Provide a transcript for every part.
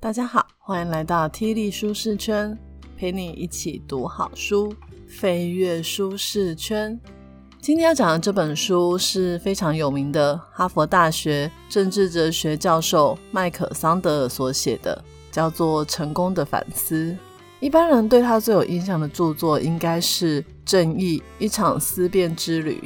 大家好，欢迎来到 T 力舒适圈，陪你一起读好书，飞跃舒适圈。今天要讲的这本书是非常有名的哈佛大学政治哲学教授麦克桑德尔所写的，叫做《成功的反思》。一般人对他最有印象的著作应该是《正义：一场思辨之旅》。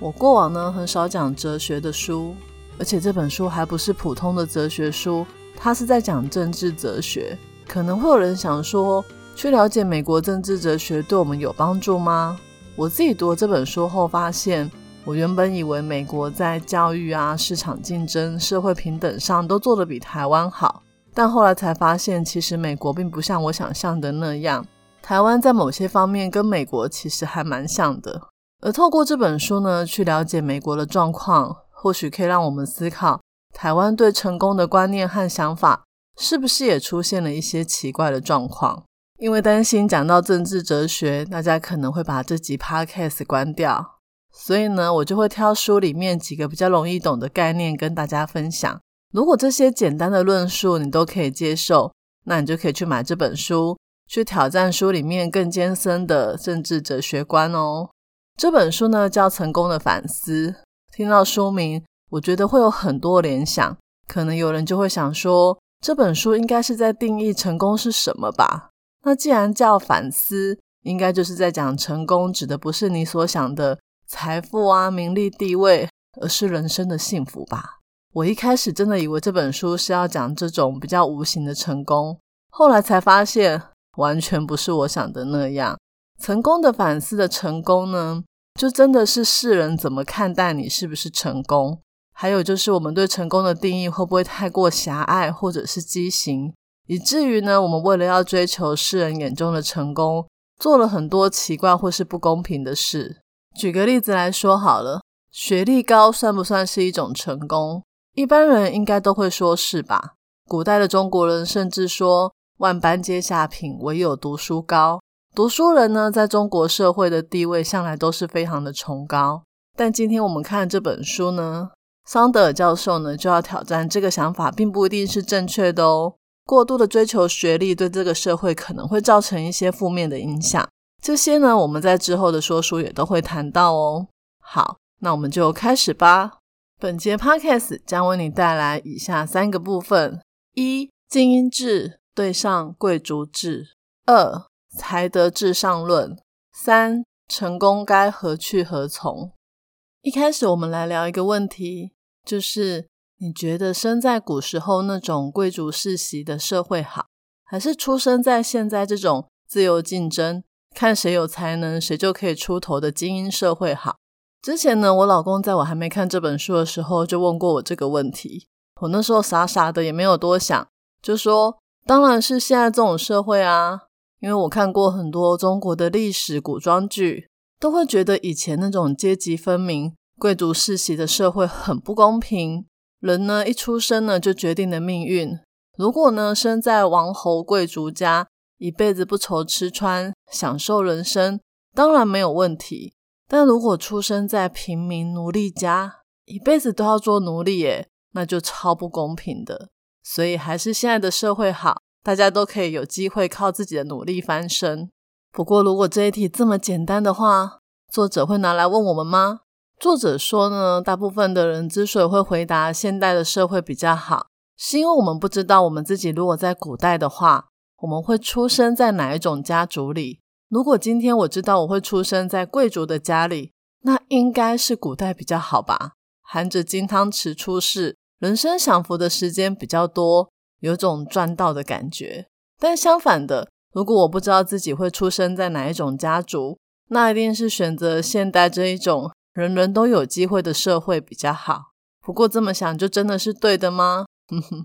我过往呢很少讲哲学的书，而且这本书还不是普通的哲学书。他是在讲政治哲学，可能会有人想说，去了解美国政治哲学对我们有帮助吗？我自己读了这本书后发现，我原本以为美国在教育啊、市场竞争、社会平等上都做得比台湾好，但后来才发现，其实美国并不像我想象的那样，台湾在某些方面跟美国其实还蛮像的。而透过这本书呢，去了解美国的状况，或许可以让我们思考。台湾对成功的观念和想法，是不是也出现了一些奇怪的状况？因为担心讲到政治哲学，大家可能会把这集 podcast 关掉，所以呢，我就会挑书里面几个比较容易懂的概念跟大家分享。如果这些简单的论述你都可以接受，那你就可以去买这本书，去挑战书里面更艰深的政治哲学观哦。这本书呢叫《成功的反思》，听到书名。我觉得会有很多联想，可能有人就会想说，这本书应该是在定义成功是什么吧？那既然叫反思，应该就是在讲成功指的不是你所想的财富啊、名利、地位，而是人生的幸福吧？我一开始真的以为这本书是要讲这种比较无形的成功，后来才发现完全不是我想的那样。成功的反思的成功呢，就真的是世人怎么看待你是不是成功？还有就是，我们对成功的定义会不会太过狭隘，或者是畸形，以至于呢，我们为了要追求世人眼中的成功，做了很多奇怪或是不公平的事。举个例子来说好了，学历高算不算是一种成功？一般人应该都会说是吧？古代的中国人甚至说“万般皆下品，唯有读书高”。读书人呢，在中国社会的地位向来都是非常的崇高。但今天我们看这本书呢？桑德尔教授呢，就要挑战这个想法，并不一定是正确的哦。过度的追求学历，对这个社会可能会造成一些负面的影响。这些呢，我们在之后的说书也都会谈到哦。好，那我们就开始吧。本节 podcast 将为你带来以下三个部分：一、精英制对上贵族制；二、才德至上论；三、成功该何去何从。一开始，我们来聊一个问题。就是你觉得生在古时候那种贵族世袭的社会好，还是出生在现在这种自由竞争、看谁有才能谁就可以出头的精英社会好？之前呢，我老公在我还没看这本书的时候就问过我这个问题，我那时候傻傻的也没有多想，就说当然是现在这种社会啊，因为我看过很多中国的历史古装剧，都会觉得以前那种阶级分明。贵族世袭的社会很不公平，人呢一出生呢就决定了命运。如果呢生在王侯贵族家，一辈子不愁吃穿，享受人生，当然没有问题。但如果出生在平民奴隶家，一辈子都要做奴隶，耶，那就超不公平的。所以还是现在的社会好，大家都可以有机会靠自己的努力翻身。不过，如果这一题这么简单的话，作者会拿来问我们吗？作者说呢，大部分的人之所以会回答现代的社会比较好，是因为我们不知道我们自己如果在古代的话，我们会出生在哪一种家族里。如果今天我知道我会出生在贵族的家里，那应该是古代比较好吧？含着金汤匙出世，人生享福的时间比较多，有种赚到的感觉。但相反的，如果我不知道自己会出生在哪一种家族，那一定是选择现代这一种。人人都有机会的社会比较好，不过这么想就真的是对的吗？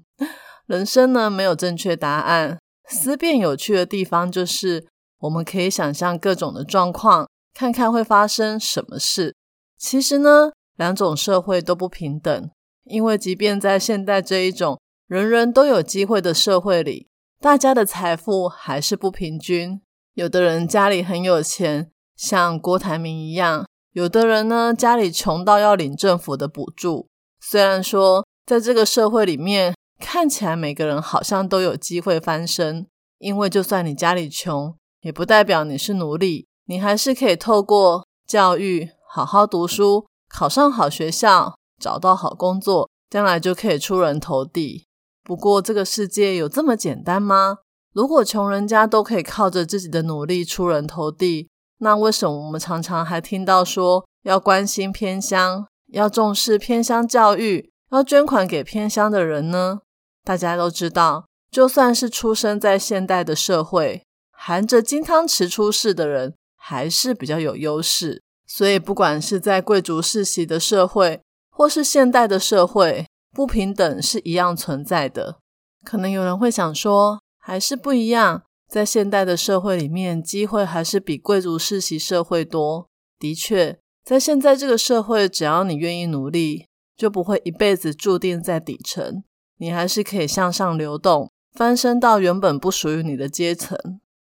人生呢没有正确答案。思辨有趣的地方就是，我们可以想象各种的状况，看看会发生什么事。其实呢，两种社会都不平等，因为即便在现代这一种人人都有机会的社会里，大家的财富还是不平均。有的人家里很有钱，像郭台铭一样。有的人呢，家里穷到要领政府的补助。虽然说在这个社会里面，看起来每个人好像都有机会翻身，因为就算你家里穷，也不代表你是奴隶，你还是可以透过教育好好读书，考上好学校，找到好工作，将来就可以出人头地。不过，这个世界有这么简单吗？如果穷人家都可以靠着自己的努力出人头地，那为什么我们常常还听到说要关心偏乡，要重视偏乡教育，要捐款给偏乡的人呢？大家都知道，就算是出生在现代的社会，含着金汤匙出世的人，还是比较有优势。所以，不管是在贵族世袭的社会，或是现代的社会，不平等是一样存在的。可能有人会想说。还是不一样，在现代的社会里面，机会还是比贵族世袭社会多。的确，在现在这个社会，只要你愿意努力，就不会一辈子注定在底层，你还是可以向上流动，翻身到原本不属于你的阶层。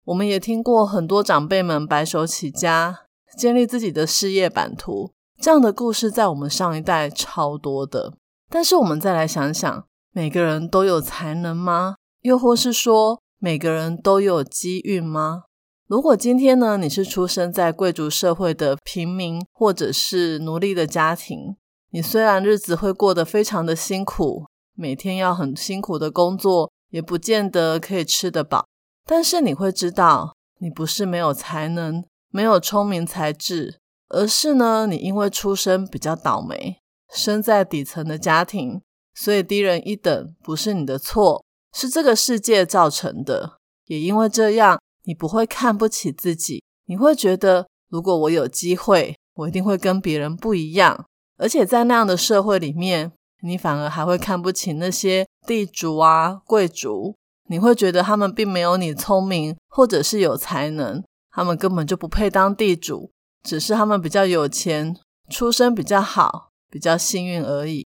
我们也听过很多长辈们白手起家，建立自己的事业版图，这样的故事在我们上一代超多的。但是我们再来想想，每个人都有才能吗？又或是说，每个人都有机运吗？如果今天呢，你是出生在贵族社会的平民，或者是奴隶的家庭，你虽然日子会过得非常的辛苦，每天要很辛苦的工作，也不见得可以吃得饱，但是你会知道，你不是没有才能，没有聪明才智，而是呢，你因为出生比较倒霉，生在底层的家庭，所以低人一等，不是你的错。是这个世界造成的，也因为这样，你不会看不起自己，你会觉得，如果我有机会，我一定会跟别人不一样。而且在那样的社会里面，你反而还会看不起那些地主啊、贵族，你会觉得他们并没有你聪明，或者是有才能，他们根本就不配当地主，只是他们比较有钱，出身比较好，比较幸运而已。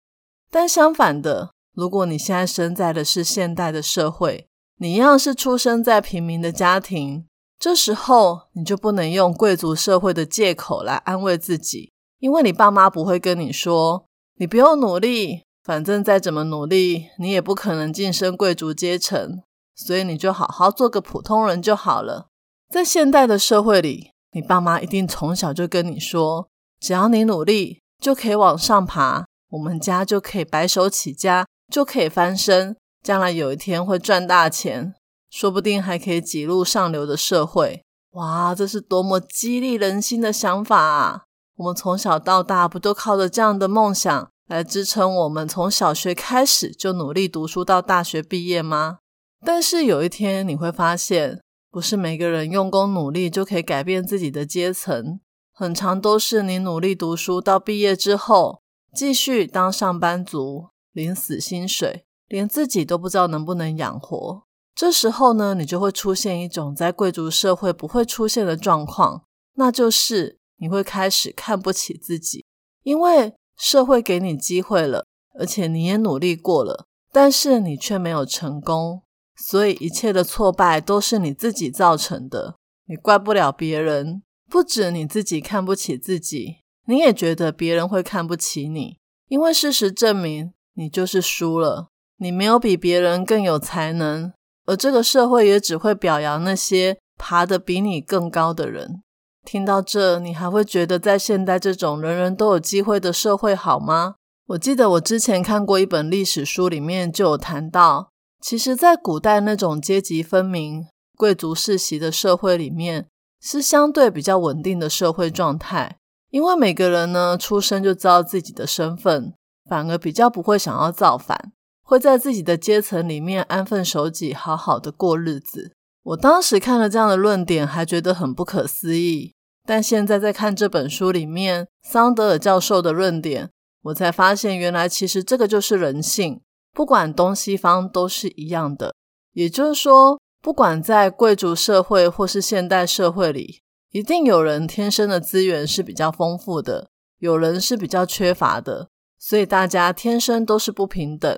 但相反的。如果你现在生在的是现代的社会，你一样是出生在平民的家庭，这时候你就不能用贵族社会的借口来安慰自己，因为你爸妈不会跟你说你不用努力，反正再怎么努力，你也不可能晋升贵族阶层，所以你就好好做个普通人就好了。在现代的社会里，你爸妈一定从小就跟你说，只要你努力，就可以往上爬，我们家就可以白手起家。就可以翻身，将来有一天会赚大钱，说不定还可以挤入上流的社会。哇，这是多么激励人心的想法啊！我们从小到大不都靠着这样的梦想来支撑我们从小学开始就努力读书到大学毕业吗？但是有一天你会发现，不是每个人用功努力就可以改变自己的阶层，很长都是你努力读书到毕业之后，继续当上班族。领死薪水，连自己都不知道能不能养活。这时候呢，你就会出现一种在贵族社会不会出现的状况，那就是你会开始看不起自己，因为社会给你机会了，而且你也努力过了，但是你却没有成功，所以一切的挫败都是你自己造成的，你怪不了别人。不止你自己看不起自己，你也觉得别人会看不起你，因为事实证明。你就是输了，你没有比别人更有才能，而这个社会也只会表扬那些爬得比你更高的人。听到这，你还会觉得在现代这种人人都有机会的社会好吗？我记得我之前看过一本历史书，里面就有谈到，其实，在古代那种阶级分明、贵族世袭的社会里面，是相对比较稳定的社会状态，因为每个人呢出生就知道自己的身份。反而比较不会想要造反，会在自己的阶层里面安分守己，好好的过日子。我当时看了这样的论点，还觉得很不可思议。但现在在看这本书里面桑德尔教授的论点，我才发现，原来其实这个就是人性，不管东西方都是一样的。也就是说，不管在贵族社会或是现代社会里，一定有人天生的资源是比较丰富的，有人是比较缺乏的。所以大家天生都是不平等，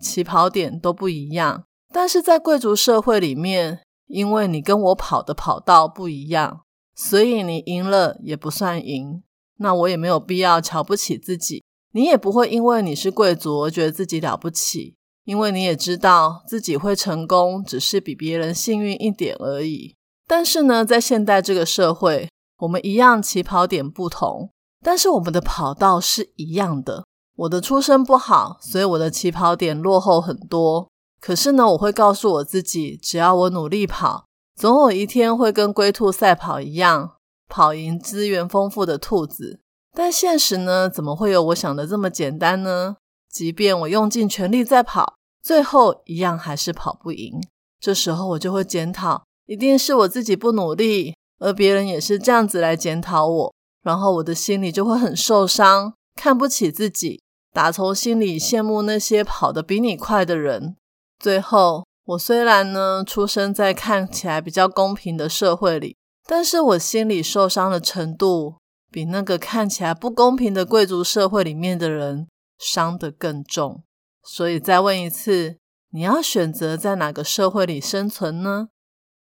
起跑点都不一样。但是在贵族社会里面，因为你跟我跑的跑道不一样，所以你赢了也不算赢。那我也没有必要瞧不起自己，你也不会因为你是贵族而觉得自己了不起，因为你也知道自己会成功，只是比别人幸运一点而已。但是呢，在现代这个社会，我们一样起跑点不同，但是我们的跑道是一样的。我的出身不好，所以我的起跑点落后很多。可是呢，我会告诉我自己，只要我努力跑，总有一天会跟龟兔赛跑一样，跑赢资源丰富的兔子。但现实呢，怎么会有我想的这么简单呢？即便我用尽全力在跑，最后一样还是跑不赢。这时候我就会检讨，一定是我自己不努力，而别人也是这样子来检讨我，然后我的心里就会很受伤，看不起自己。打从心里羡慕那些跑得比你快的人。最后，我虽然呢出生在看起来比较公平的社会里，但是我心里受伤的程度，比那个看起来不公平的贵族社会里面的人伤得更重。所以再问一次，你要选择在哪个社会里生存呢？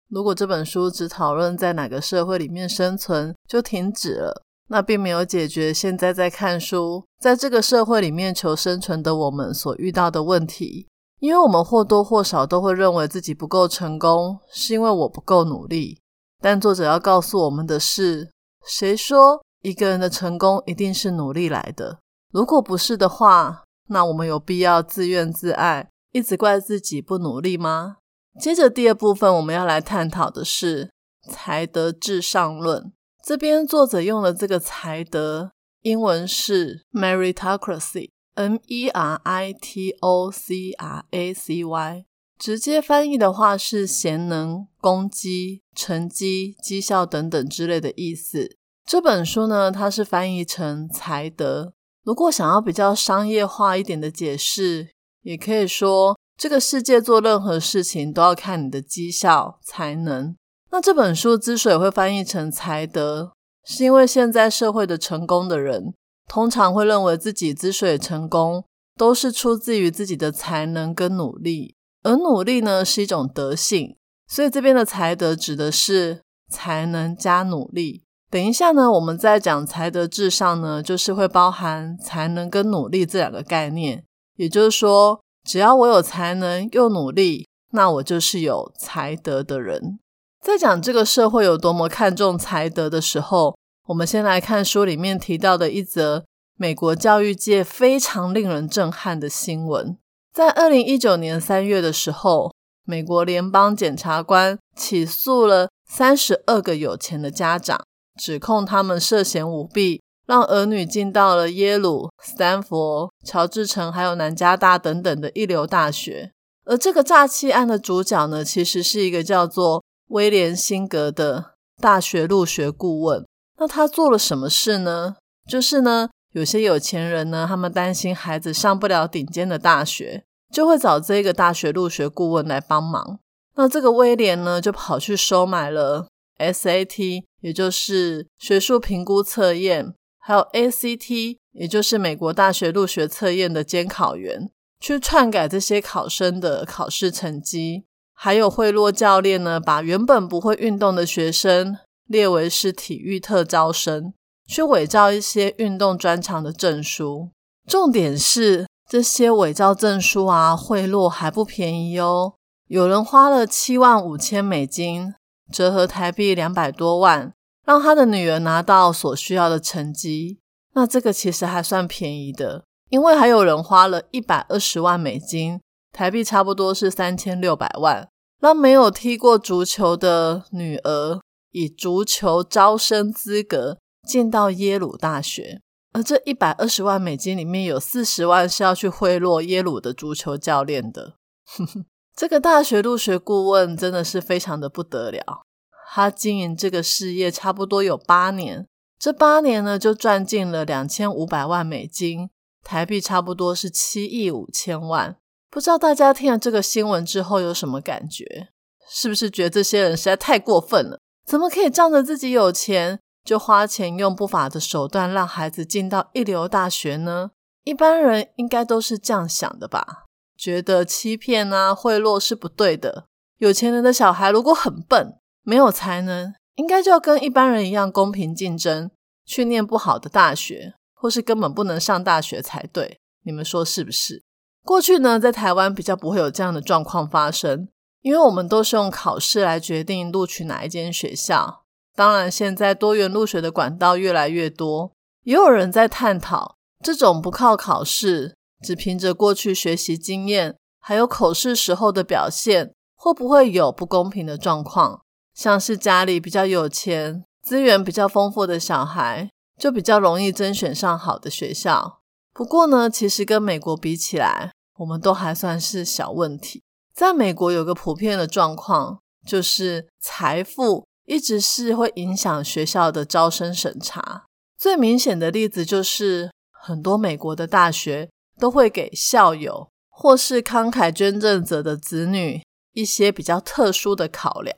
如果这本书只讨论在哪个社会里面生存，就停止了。那并没有解决现在在看书，在这个社会里面求生存的我们所遇到的问题，因为我们或多或少都会认为自己不够成功，是因为我不够努力。但作者要告诉我们的是，谁说一个人的成功一定是努力来的？如果不是的话，那我们有必要自怨自艾，一直怪自己不努力吗？接着第二部分，我们要来探讨的是才德至上论。这边作者用的这个才德，英文是 meritocracy，m e r i t o c r a c y，直接翻译的话是贤能、功绩、成绩、绩效等等之类的意思。这本书呢，它是翻译成才德。如果想要比较商业化一点的解释，也可以说，这个世界做任何事情都要看你的绩效、才能。那这本书之所以会翻译成才德，是因为现在社会的成功的人，通常会认为自己之所以成功，都是出自于自己的才能跟努力，而努力呢是一种德性，所以这边的才德指的是才能加努力。等一下呢，我们在讲才德至上呢，就是会包含才能跟努力这两个概念，也就是说，只要我有才能又努力，那我就是有才德的人。在讲这个社会有多么看重才德的时候，我们先来看书里面提到的一则美国教育界非常令人震撼的新闻。在二零一九年三月的时候，美国联邦检察官起诉了三十二个有钱的家长，指控他们涉嫌舞弊，让儿女进到了耶鲁、斯坦福、乔治城还有南加大等等的一流大学。而这个诈欺案的主角呢，其实是一个叫做。威廉辛格的大学入学顾问，那他做了什么事呢？就是呢，有些有钱人呢，他们担心孩子上不了顶尖的大学，就会找这个大学入学顾问来帮忙。那这个威廉呢，就跑去收买了 SAT，也就是学术评估测验，还有 ACT，也就是美国大学入学测验的监考员，去篡改这些考生的考试成绩。还有贿赂教练呢，把原本不会运动的学生列为是体育特招生，去伪造一些运动专长的证书。重点是这些伪造证书啊，贿赂还不便宜哦。有人花了七万五千美金，折合台币两百多万，让他的女儿拿到所需要的成绩。那这个其实还算便宜的，因为还有人花了一百二十万美金。台币差不多是三千六百万，让没有踢过足球的女儿以足球招生资格进到耶鲁大学，而这一百二十万美金里面有四十万是要去贿赂耶鲁的足球教练的。这个大学入学顾问真的是非常的不得了，他经营这个事业差不多有八年，这八年呢就赚进了两千五百万美金，台币差不多是七亿五千万。不知道大家听了这个新闻之后有什么感觉？是不是觉得这些人实在太过分了？怎么可以仗着自己有钱就花钱用不法的手段让孩子进到一流大学呢？一般人应该都是这样想的吧？觉得欺骗啊、贿赂是不对的。有钱人的小孩如果很笨、没有才能，应该就要跟一般人一样公平竞争，去念不好的大学，或是根本不能上大学才对。你们说是不是？过去呢，在台湾比较不会有这样的状况发生，因为我们都是用考试来决定录取哪一间学校。当然，现在多元入学的管道越来越多，也有人在探讨这种不靠考试，只凭着过去学习经验，还有口试时候的表现，会不会有不公平的状况？像是家里比较有钱、资源比较丰富的小孩，就比较容易甄选上好的学校。不过呢，其实跟美国比起来，我们都还算是小问题。在美国有个普遍的状况，就是财富一直是会影响学校的招生审查。最明显的例子就是，很多美国的大学都会给校友或是慷慨捐赠者的子女一些比较特殊的考量，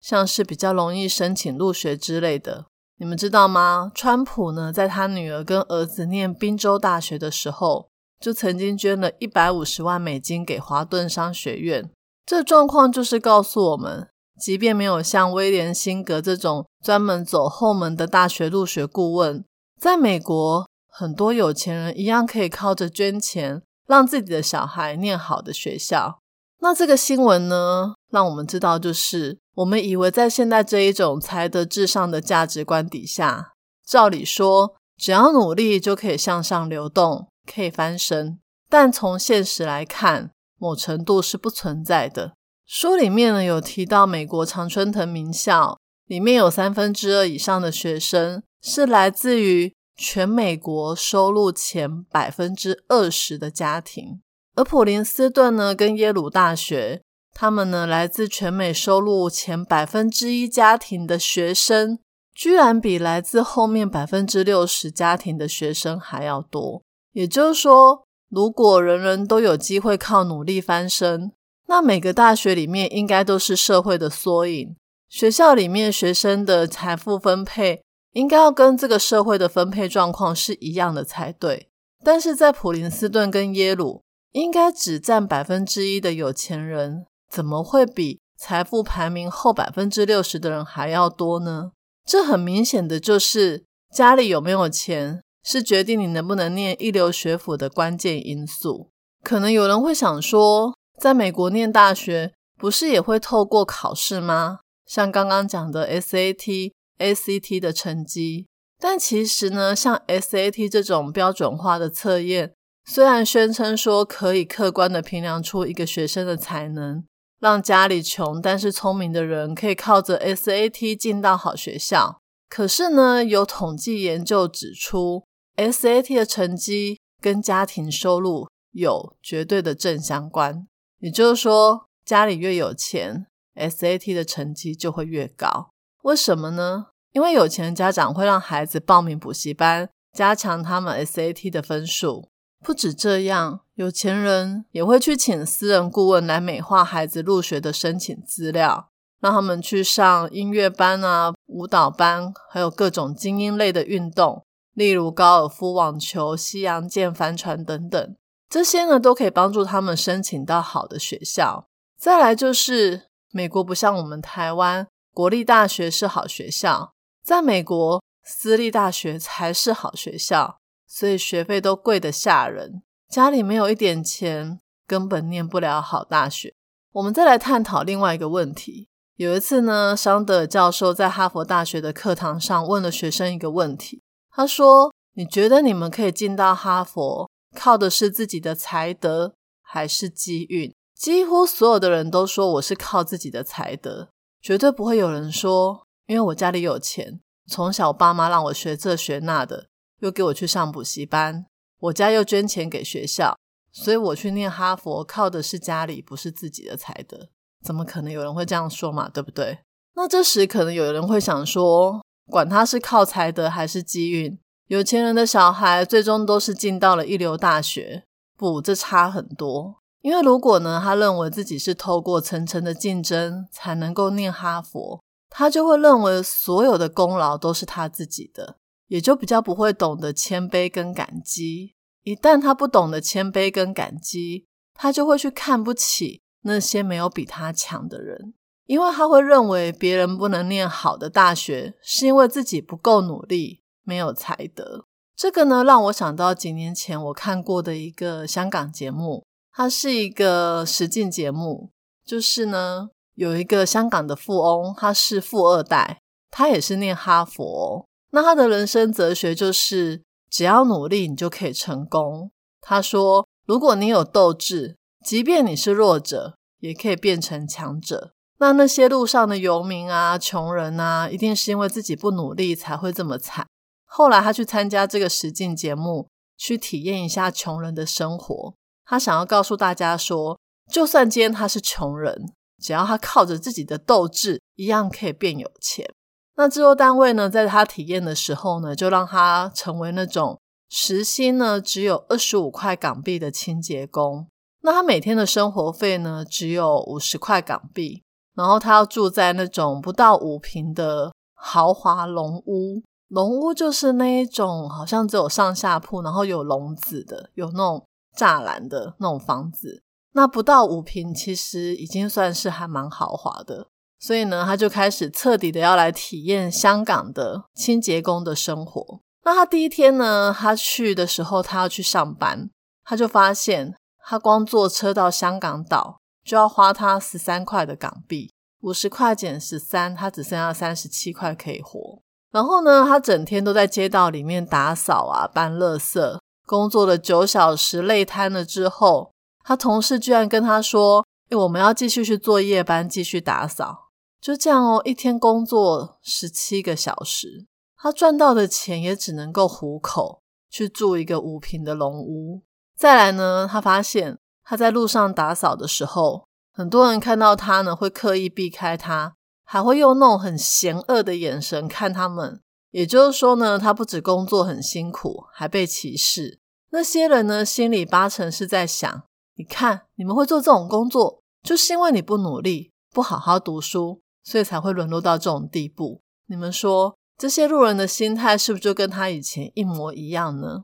像是比较容易申请入学之类的。你们知道吗？川普呢，在他女儿跟儿子念宾州大学的时候，就曾经捐了一百五十万美金给华顿商学院。这状况就是告诉我们，即便没有像威廉辛格这种专门走后门的大学入学顾问，在美国，很多有钱人一样可以靠着捐钱，让自己的小孩念好的学校。那这个新闻呢，让我们知道就是。我们以为在现在这一种才德至上的价值观底下，照理说只要努力就可以向上流动，可以翻身。但从现实来看，某程度是不存在的。书里面呢有提到，美国常春藤名校里面有三分之二以上的学生是来自于全美国收入前百分之二十的家庭，而普林斯顿呢跟耶鲁大学。他们呢，来自全美收入前百分之一家庭的学生，居然比来自后面百分之六十家庭的学生还要多。也就是说，如果人人都有机会靠努力翻身，那每个大学里面应该都是社会的缩影。学校里面学生的财富分配，应该要跟这个社会的分配状况是一样的才对。但是在普林斯顿跟耶鲁，应该只占百分之一的有钱人。怎么会比财富排名后百分之六十的人还要多呢？这很明显的就是家里有没有钱，是决定你能不能念一流学府的关键因素。可能有人会想说，在美国念大学不是也会透过考试吗？像刚刚讲的 SAT、ACT 的成绩。但其实呢，像 SAT 这种标准化的测验，虽然宣称说可以客观的评量出一个学生的才能。让家里穷但是聪明的人可以靠着 SAT 进到好学校。可是呢，有统计研究指出，SAT 的成绩跟家庭收入有绝对的正相关。也就是说，家里越有钱，SAT 的成绩就会越高。为什么呢？因为有钱的家长会让孩子报名补习班，加强他们 SAT 的分数。不止这样，有钱人也会去请私人顾问来美化孩子入学的申请资料，让他们去上音乐班啊、舞蹈班，还有各种精英类的运动，例如高尔夫、网球、西洋剑、帆船等等。这些呢，都可以帮助他们申请到好的学校。再来就是，美国不像我们台湾，国立大学是好学校，在美国，私立大学才是好学校。所以学费都贵得吓人，家里没有一点钱，根本念不了好大学。我们再来探讨另外一个问题。有一次呢，桑德尔教授在哈佛大学的课堂上问了学生一个问题，他说：“你觉得你们可以进到哈佛，靠的是自己的才德还是机运？”几乎所有的人都说我是靠自己的才德，绝对不会有人说因为我家里有钱，从小爸妈让我学这学那的。又给我去上补习班，我家又捐钱给学校，所以我去念哈佛靠的是家里，不是自己的才德。怎么可能有人会这样说嘛？对不对？那这时可能有人会想说，管他是靠才德还是机运，有钱人的小孩最终都是进到了一流大学。不，这差很多。因为如果呢，他认为自己是透过层层的竞争才能够念哈佛，他就会认为所有的功劳都是他自己的。也就比较不会懂得谦卑跟感激。一旦他不懂得谦卑跟感激，他就会去看不起那些没有比他强的人，因为他会认为别人不能念好的大学，是因为自己不够努力，没有才德。这个呢，让我想到几年前我看过的一个香港节目，它是一个实境节目，就是呢有一个香港的富翁，他是富二代，他也是念哈佛。那他的人生哲学就是，只要努力，你就可以成功。他说，如果你有斗志，即便你是弱者，也可以变成强者。那那些路上的游民啊、穷人啊，一定是因为自己不努力才会这么惨。后来他去参加这个实境节目，去体验一下穷人的生活。他想要告诉大家说，就算今天他是穷人，只要他靠着自己的斗志，一样可以变有钱。那制作单位呢，在他体验的时候呢，就让他成为那种时薪呢只有二十五块港币的清洁工。那他每天的生活费呢，只有五十块港币。然后他要住在那种不到五平的豪华龙屋。龙屋就是那一种，好像只有上下铺，然后有笼子的，有那种栅栏的那种房子。那不到五平，其实已经算是还蛮豪华的。所以呢，他就开始彻底的要来体验香港的清洁工的生活。那他第一天呢，他去的时候，他要去上班，他就发现他光坐车到香港岛就要花他十三块的港币，五十块减十三，他只剩下三十七块可以活。然后呢，他整天都在街道里面打扫啊，搬垃圾，工作了九小时，累瘫了之后，他同事居然跟他说：“诶我们要继续去做夜班，继续打扫。”就这样哦，一天工作十七个小时，他赚到的钱也只能够糊口，去住一个五平的龙屋。再来呢，他发现他在路上打扫的时候，很多人看到他呢，会刻意避开他，还会用那种很嫌恶的眼神看他们。也就是说呢，他不止工作很辛苦，还被歧视。那些人呢，心里八成是在想：你看，你们会做这种工作，就是因为你不努力，不好好读书。所以才会沦落到这种地步。你们说这些路人的心态是不是就跟他以前一模一样呢？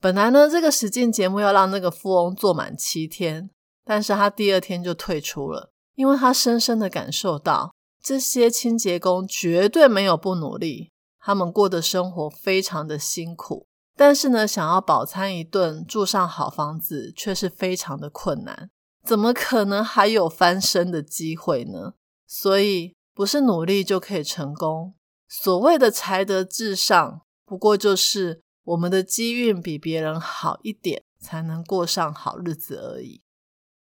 本来呢，这个实境节目要让那个富翁做满七天，但是他第二天就退出了，因为他深深的感受到这些清洁工绝对没有不努力，他们过的生活非常的辛苦，但是呢，想要饱餐一顿、住上好房子却是非常的困难，怎么可能还有翻身的机会呢？所以。不是努力就可以成功。所谓的才德至上，不过就是我们的机运比别人好一点，才能过上好日子而已。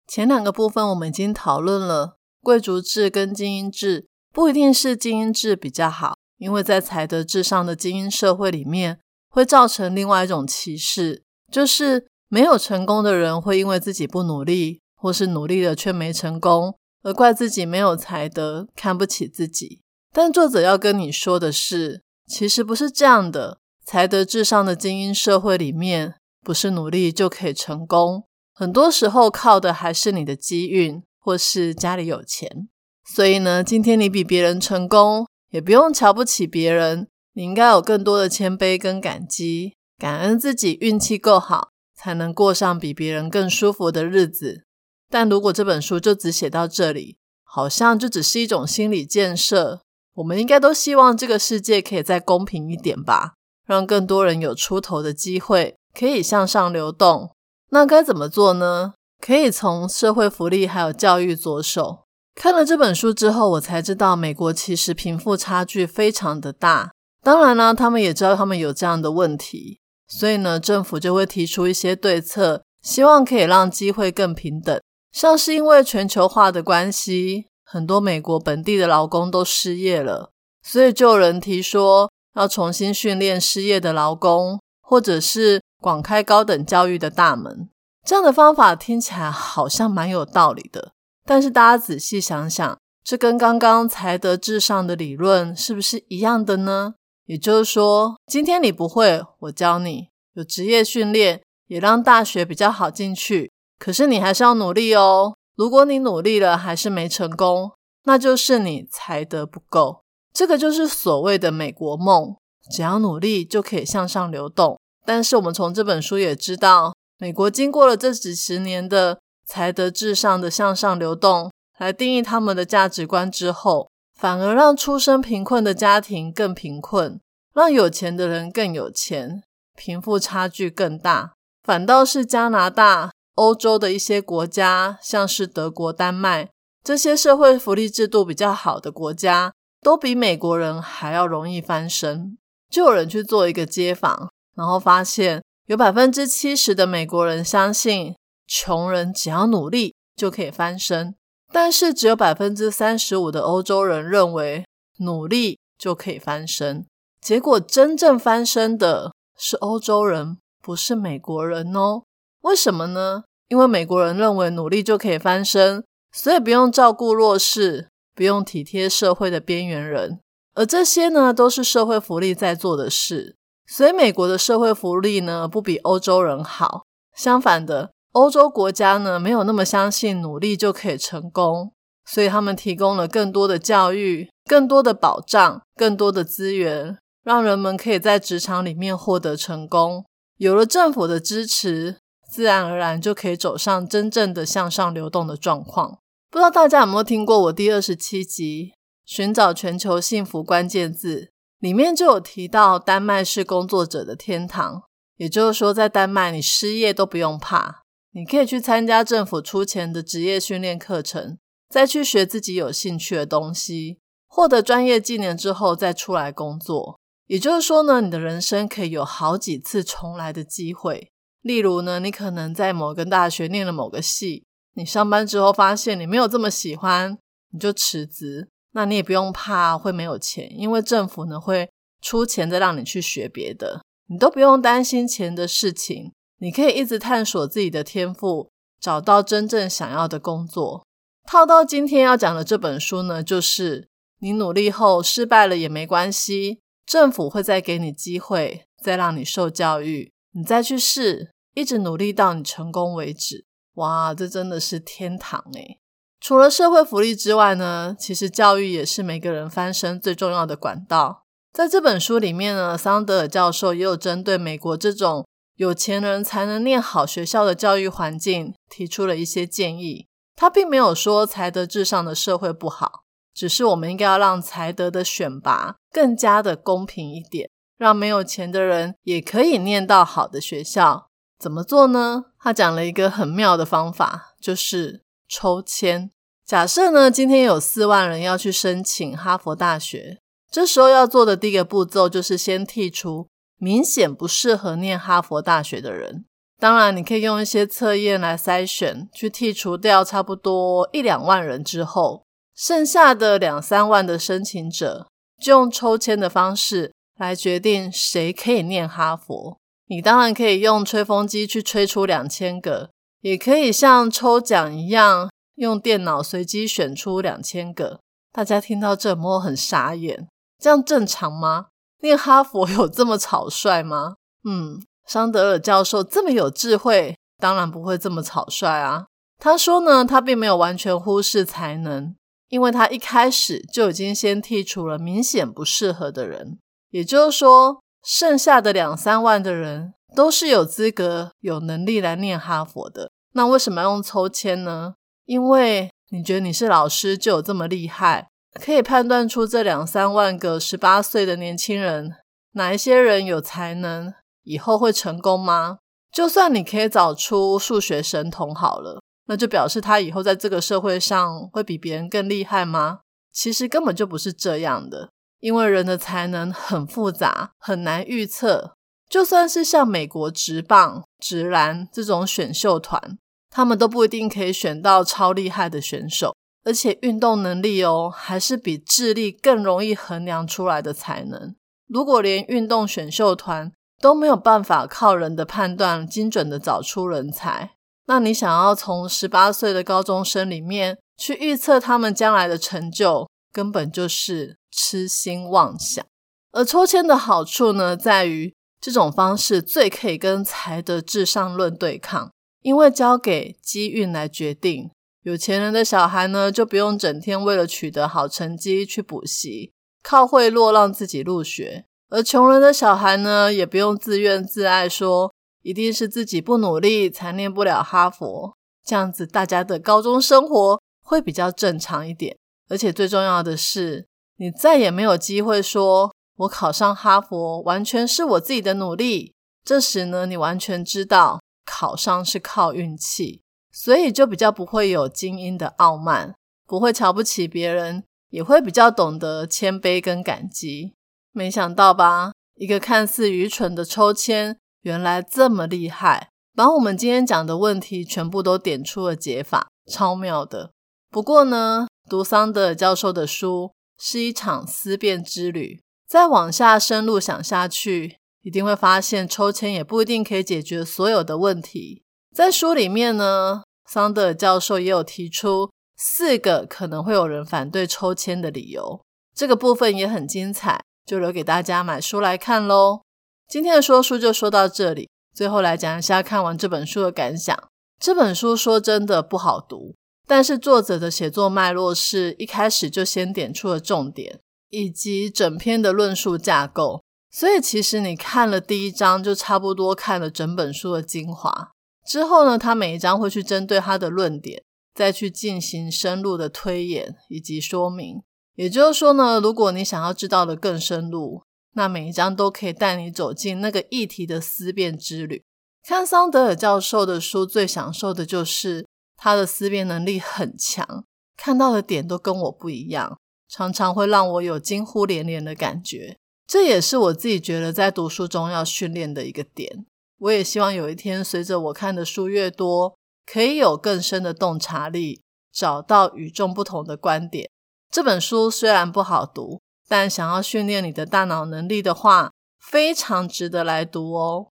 前两个部分我们已经讨论了，贵族制跟精英制不一定是精英制比较好，因为在才德至上的精英社会里面，会造成另外一种歧视，就是没有成功的人会因为自己不努力，或是努力了却没成功。而怪自己没有才德，看不起自己。但作者要跟你说的是，其实不是这样的。才德至上的精英社会里面，不是努力就可以成功，很多时候靠的还是你的机运，或是家里有钱。所以呢，今天你比别人成功，也不用瞧不起别人，你应该有更多的谦卑跟感激，感恩自己运气够好，才能过上比别人更舒服的日子。但如果这本书就只写到这里，好像就只是一种心理建设。我们应该都希望这个世界可以再公平一点吧，让更多人有出头的机会，可以向上流动。那该怎么做呢？可以从社会福利还有教育着手。看了这本书之后，我才知道美国其实贫富差距非常的大。当然呢，他们也知道他们有这样的问题，所以呢，政府就会提出一些对策，希望可以让机会更平等。像是因为全球化的关系，很多美国本地的劳工都失业了，所以就有人提说要重新训练失业的劳工，或者是广开高等教育的大门。这样的方法听起来好像蛮有道理的，但是大家仔细想想，这跟刚刚才德至上的理论是不是一样的呢？也就是说，今天你不会，我教你，有职业训练，也让大学比较好进去。可是你还是要努力哦。如果你努力了还是没成功，那就是你才德不够。这个就是所谓的美国梦，只要努力就可以向上流动。但是我们从这本书也知道，美国经过了这几十年的才德至上的向上流动，来定义他们的价值观之后，反而让出身贫困的家庭更贫困，让有钱的人更有钱，贫富差距更大。反倒是加拿大。欧洲的一些国家，像是德国、丹麦这些社会福利制度比较好的国家，都比美国人还要容易翻身。就有人去做一个街访，然后发现有百分之七十的美国人相信穷人只要努力就可以翻身，但是只有百分之三十五的欧洲人认为努力就可以翻身。结果真正翻身的是欧洲人，不是美国人哦。为什么呢？因为美国人认为努力就可以翻身，所以不用照顾弱势，不用体贴社会的边缘人。而这些呢，都是社会福利在做的事，所以美国的社会福利呢，不比欧洲人好。相反的，欧洲国家呢，没有那么相信努力就可以成功，所以他们提供了更多的教育、更多的保障、更多的资源，让人们可以在职场里面获得成功。有了政府的支持，自然而然就可以走上真正的向上流动的状况。不知道大家有没有听过我第二十七集？寻找全球幸福关键字里面就有提到，丹麦是工作者的天堂。也就是说，在丹麦你失业都不用怕，你可以去参加政府出钱的职业训练课程，再去学自己有兴趣的东西，获得专业技能之后再出来工作。也就是说呢，你的人生可以有好几次重来的机会。例如呢，你可能在某个大学念了某个系，你上班之后发现你没有这么喜欢，你就辞职。那你也不用怕会没有钱，因为政府呢会出钱再让你去学别的，你都不用担心钱的事情。你可以一直探索自己的天赋，找到真正想要的工作。套到今天要讲的这本书呢，就是你努力后失败了也没关系，政府会再给你机会，再让你受教育，你再去试，一直努力到你成功为止。哇，这真的是天堂诶除了社会福利之外呢，其实教育也是每个人翻身最重要的管道。在这本书里面呢，桑德尔教授也有针对美国这种有钱人才能念好学校的教育环境提出了一些建议。他并没有说才德至上的社会不好，只是我们应该要让才德的选拔更加的公平一点，让没有钱的人也可以念到好的学校。怎么做呢？他讲了一个很妙的方法，就是。抽签，假设呢，今天有四万人要去申请哈佛大学，这时候要做的第一个步骤就是先剔除明显不适合念哈佛大学的人。当然，你可以用一些测验来筛选，去剔除掉差不多一两万人之后，剩下的两三万的申请者，就用抽签的方式来决定谁可以念哈佛。你当然可以用吹风机去吹出两千个。也可以像抽奖一样，用电脑随机选出两千个。大家听到这，有很傻眼？这样正常吗？念哈佛有这么草率吗？嗯，桑德尔教授这么有智慧，当然不会这么草率啊。他说呢，他并没有完全忽视才能，因为他一开始就已经先剔除了明显不适合的人。也就是说，剩下的两三万的人。都是有资格、有能力来念哈佛的。那为什么要用抽签呢？因为你觉得你是老师就有这么厉害，可以判断出这两三万个十八岁的年轻人哪一些人有才能，以后会成功吗？就算你可以找出数学神童好了，那就表示他以后在这个社会上会比别人更厉害吗？其实根本就不是这样的，因为人的才能很复杂，很难预测。就算是像美国职棒、职篮这种选秀团，他们都不一定可以选到超厉害的选手，而且运动能力哦，还是比智力更容易衡量出来的才能。如果连运动选秀团都没有办法靠人的判断精准的找出人才，那你想要从十八岁的高中生里面去预测他们将来的成就，根本就是痴心妄想。而抽签的好处呢，在于。这种方式最可以跟财的至上论对抗，因为交给机运来决定。有钱人的小孩呢，就不用整天为了取得好成绩去补习，靠贿赂让自己入学；而穷人的小孩呢，也不用自怨自艾，说一定是自己不努力才念不了哈佛。这样子，大家的高中生活会比较正常一点。而且最重要的是，你再也没有机会说。我考上哈佛完全是我自己的努力。这时呢，你完全知道考上是靠运气，所以就比较不会有精英的傲慢，不会瞧不起别人，也会比较懂得谦卑跟感激。没想到吧，一个看似愚蠢的抽签，原来这么厉害，把我们今天讲的问题全部都点出了解法，超妙的。不过呢，读桑德教授的书是一场思辨之旅，再往下深入想下去。一定会发现，抽签也不一定可以解决所有的问题。在书里面呢，桑德尔教授也有提出四个可能会有人反对抽签的理由。这个部分也很精彩，就留给大家买书来看喽。今天的说书就说到这里，最后来讲一下看完这本书的感想。这本书说真的不好读，但是作者的写作脉络是一开始就先点出了重点，以及整篇的论述架构。所以其实你看了第一章，就差不多看了整本书的精华。之后呢，他每一章会去针对他的论点，再去进行深入的推演以及说明。也就是说呢，如果你想要知道的更深入，那每一章都可以带你走进那个议题的思辨之旅。看桑德尔教授的书，最享受的就是他的思辨能力很强，看到的点都跟我不一样，常常会让我有惊呼连连的感觉。这也是我自己觉得在读书中要训练的一个点。我也希望有一天，随着我看的书越多，可以有更深的洞察力，找到与众不同的观点。这本书虽然不好读，但想要训练你的大脑能力的话，非常值得来读哦。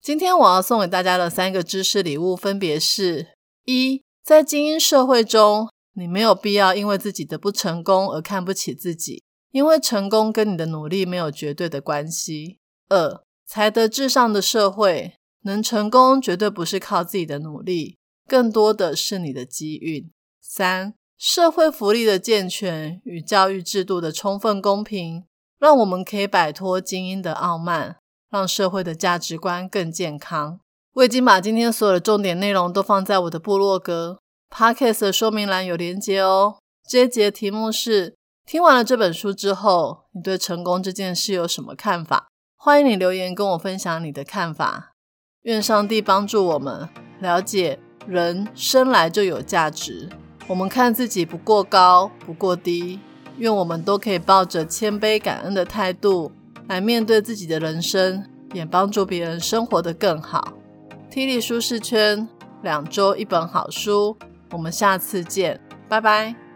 今天我要送给大家的三个知识礼物，分别是：一，在精英社会中，你没有必要因为自己的不成功而看不起自己。因为成功跟你的努力没有绝对的关系。二，才德至上的社会，能成功绝对不是靠自己的努力，更多的是你的机运。三，社会福利的健全与教育制度的充分公平，让我们可以摆脱精英的傲慢，让社会的价值观更健康。我已经把今天所有的重点内容都放在我的部落格 Podcast 的说明栏有连接哦。这一节题目是。听完了这本书之后，你对成功这件事有什么看法？欢迎你留言跟我分享你的看法。愿上帝帮助我们了解人生来就有价值，我们看自己不过高不过低。愿我们都可以抱着谦卑感恩的态度来面对自己的人生，也帮助别人生活得更好。T 力舒适圈，两周一本好书，我们下次见，拜拜。